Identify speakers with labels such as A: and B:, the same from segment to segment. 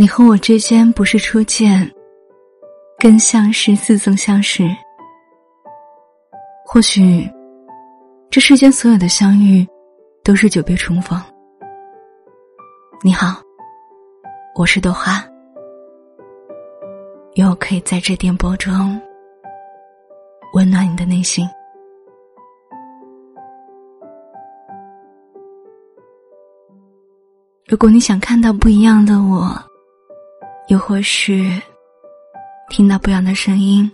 A: 你和我之间不是初见，更像是似曾相识。或许，这世间所有的相遇，都是久别重逢。你好，我是朵花，愿我可以在这电波中温暖你的内心。如果你想看到不一样的我，又或是听到不一样的声音，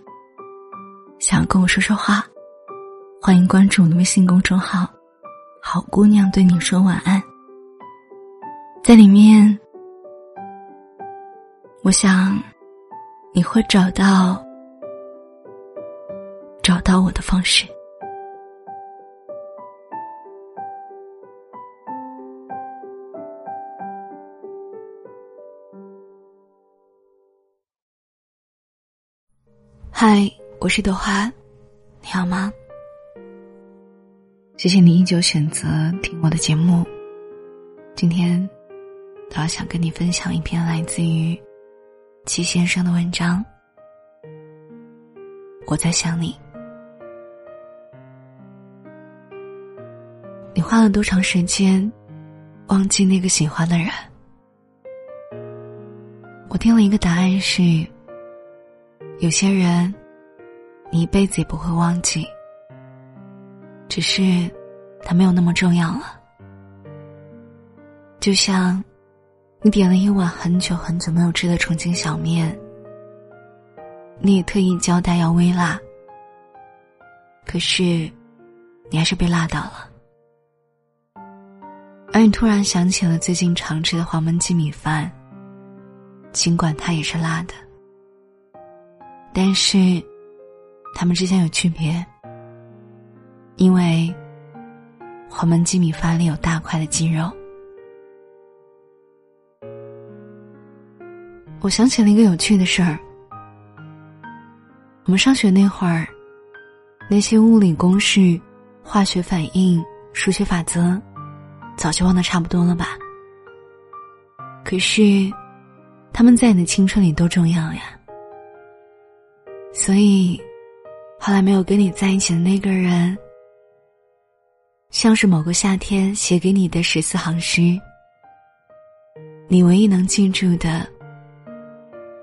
A: 想跟我说说话，欢迎关注我的微信公众号“好姑娘对你说晚安”。在里面，我想你会找到找到我的方式。嗨，我是朵花，你好吗？谢谢你依旧选择听我的节目。今天，我要想跟你分享一篇来自于齐先生的文章。我在想你，你花了多长时间忘记那个喜欢的人？我听了一个答案是。有些人，你一辈子也不会忘记，只是他没有那么重要了。就像你点了一碗很久很久没有吃的重庆小面，你也特意交代要微辣，可是你还是被辣到了。而你突然想起了最近常吃的黄焖鸡米饭，尽管它也是辣的。但是，它们之间有区别，因为黄焖鸡米饭里有大块的鸡肉。我想起了一个有趣的事儿：我们上学那会儿，那些物理公式、化学反应、数学法则，早就忘得差不多了吧？可是，他们在你的青春里多重要呀！所以，后来没有跟你在一起的那个人，像是某个夏天写给你的十四行诗。你唯一能记住的，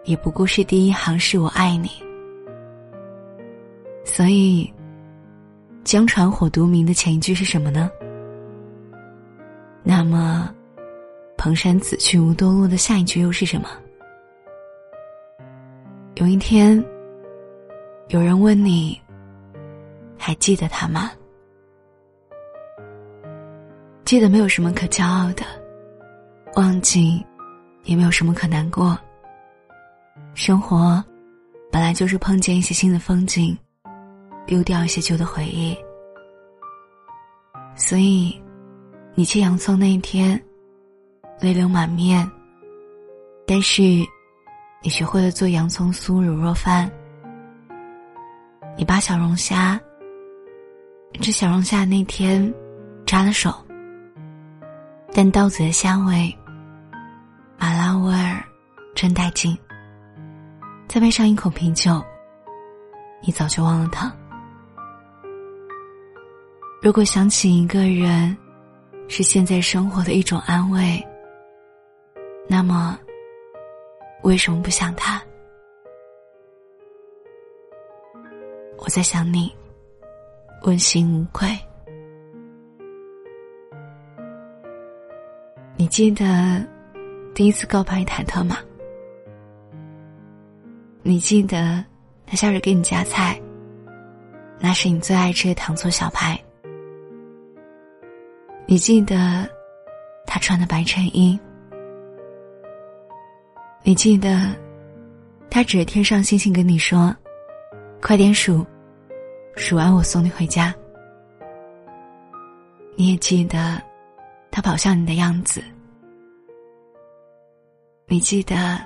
A: 也不过是第一行是我爱你。所以，江船火独明的前一句是什么呢？那么，蓬山此去无多路的下一句又是什么？有一天。有人问你，还记得他吗？记得没有什么可骄傲的，忘记也没有什么可难过。生活本来就是碰见一些新的风景，丢掉一些旧的回忆。所以，你切洋葱那一天，泪流满面。但是，你学会了做洋葱酥卤肉饭。你把小龙虾，吃小龙虾那天，扎了手。但刀子的香味，麻辣味儿，真带劲。再配上一口啤酒，你早就忘了他。如果想起一个人，是现在生活的一种安慰，那么，为什么不想他？我在想你，问心无愧。你记得第一次告白忐忑吗？你记得他笑着给你夹菜，那是你最爱吃的糖醋小排。你记得他穿的白衬衣。你记得他指着天上星星跟你说：“快点数。”数完，我送你回家。你也记得他跑向你的样子。你记得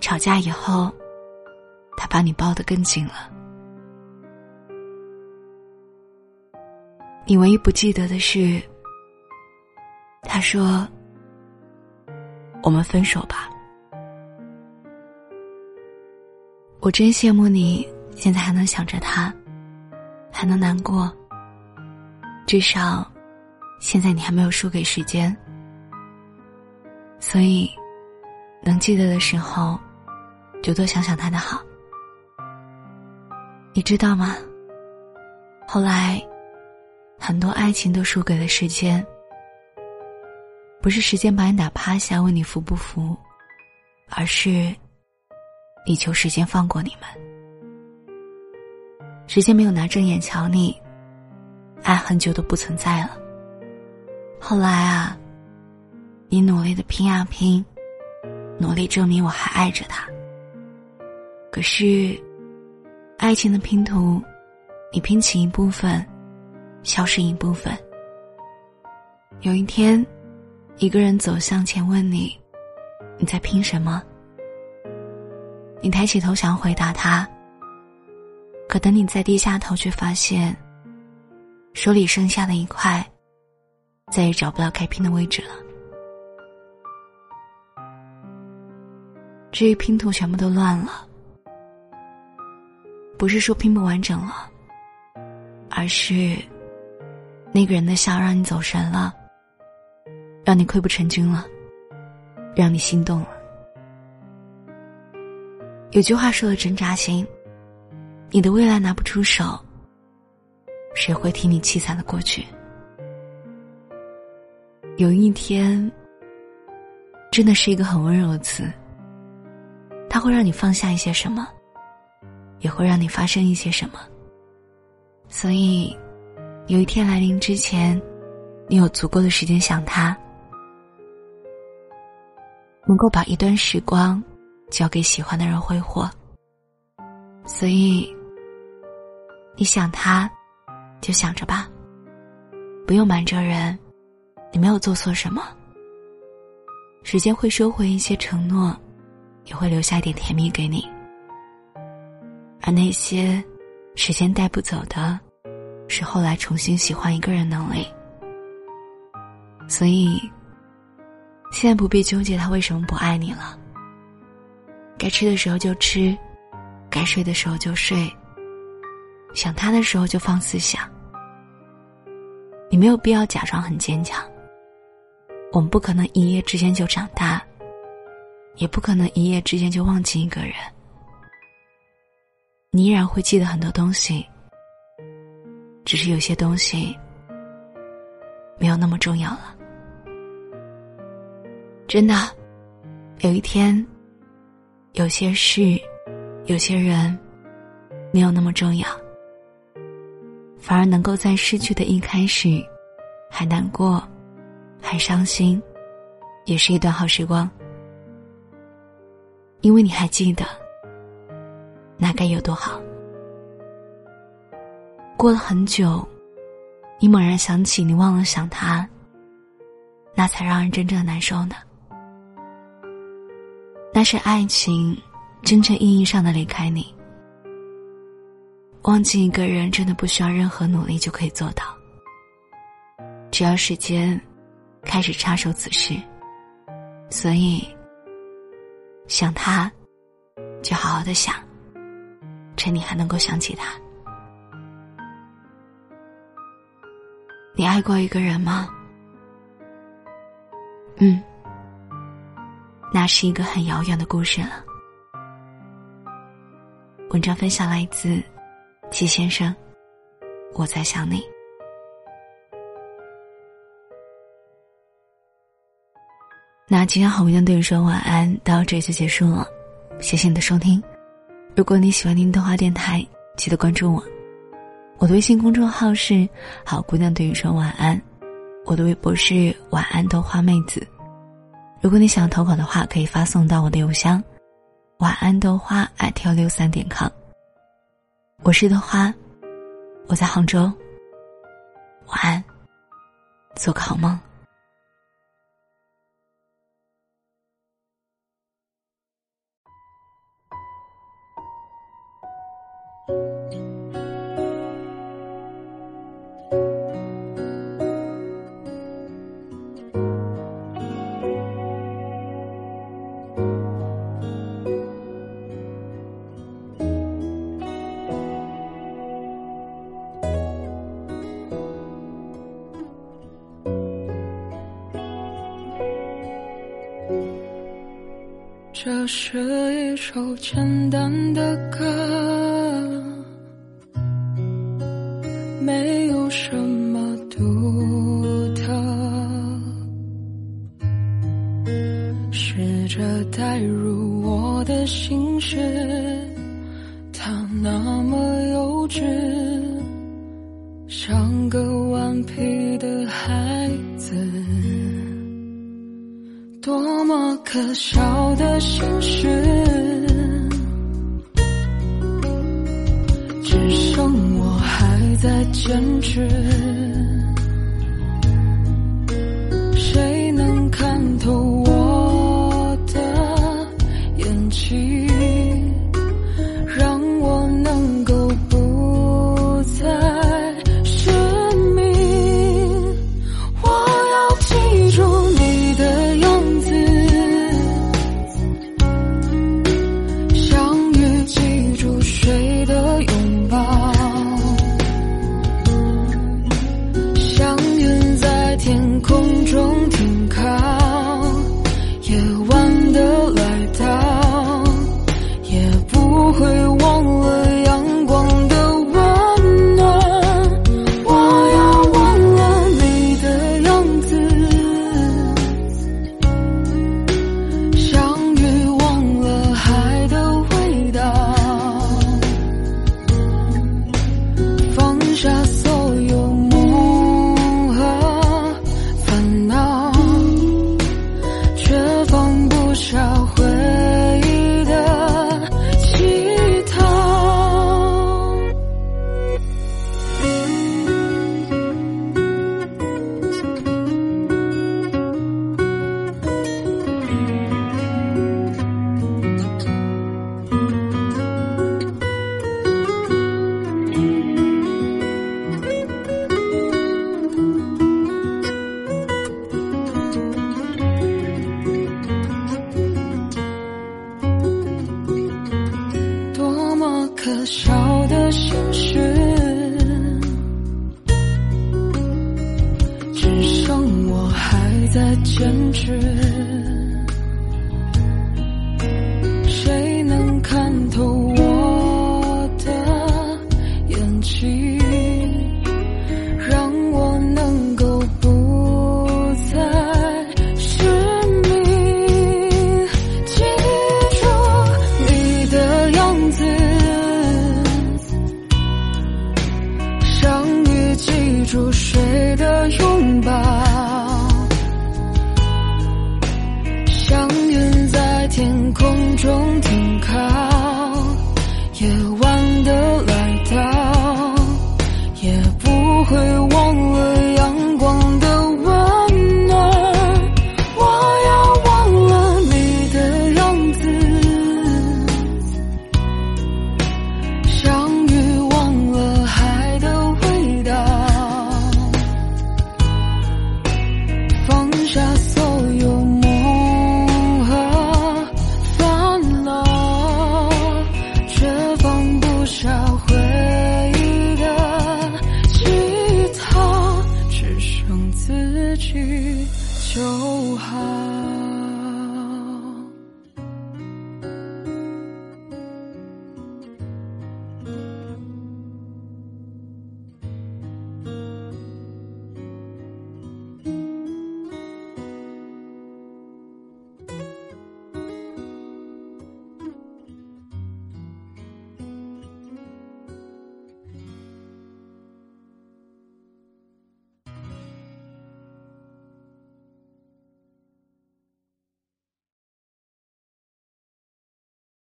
A: 吵架以后，他把你抱得更紧了。你唯一不记得的是，他说：“我们分手吧。”我真羡慕你现在还能想着他，还能难过。至少，现在你还没有输给时间。所以，能记得的时候，就多想想他的好。你知道吗？后来，很多爱情都输给了时间。不是时间把你打趴下问你服不服，而是你求时间放过你们。时间没有拿正眼瞧你，爱很久都不存在了。后来啊，你努力的拼啊拼，努力证明我还爱着他。可是，爱情的拼图，你拼起一部分，消失一部分。有一天。一个人走向前，问你：“你在拼什么？”你抬起头想回答他，可等你再低下头，却发现手里剩下的一块，再也找不到该拼的位置了。至于拼图全部都乱了，不是说拼不完整了，而是那个人的笑让你走神了。让你溃不成军了，让你心动了。有句话说的真扎心：你的未来拿不出手，谁会听你凄惨的过去？有一天，真的是一个很温柔的词，它会让你放下一些什么，也会让你发生一些什么。所以，有一天来临之前，你有足够的时间想他。能够把一段时光交给喜欢的人挥霍，所以你想他，就想着吧，不用瞒着人，你没有做错什么。时间会收回一些承诺，也会留下一点甜蜜给你，而那些时间带不走的，是后来重新喜欢一个人能力。所以。现在不必纠结他为什么不爱你了。该吃的时候就吃，该睡的时候就睡。想他的时候就放肆想。你没有必要假装很坚强。我们不可能一夜之间就长大，也不可能一夜之间就忘记一个人。你依然会记得很多东西，只是有些东西没有那么重要了。真的，有一天，有些事，有些人，没有那么重要，反而能够在失去的一开始，还难过，还伤心，也是一段好时光。因为你还记得，那该有多好。过了很久，你猛然想起你忘了想他，那才让人真正难受呢。那是爱情，真正意义上的离开你。忘记一个人，真的不需要任何努力就可以做到。只要时间开始插手此事，所以想他，就好好的想，趁你还能够想起他。你爱过一个人吗？嗯。那是一个很遥远的故事了。文章分享来自齐先生，我在想你。那今天好，文章对你说晚安，到这就结束了，谢谢你的收听。如果你喜欢听豆花电台，记得关注我。我的微信公众号是“好姑娘对你说晚安”，我的微博是“晚安豆花妹子”。如果你想投稿的话，可以发送到我的邮箱，晚安豆花艾特幺六三点 com。我是豆花，我在杭州。晚安，做个好梦。
B: 一首简单的歌，没有什么独特。试着带入我的心事，它那么幼稚，像个顽皮的孩子。多么可笑的心事，坚持。坚持。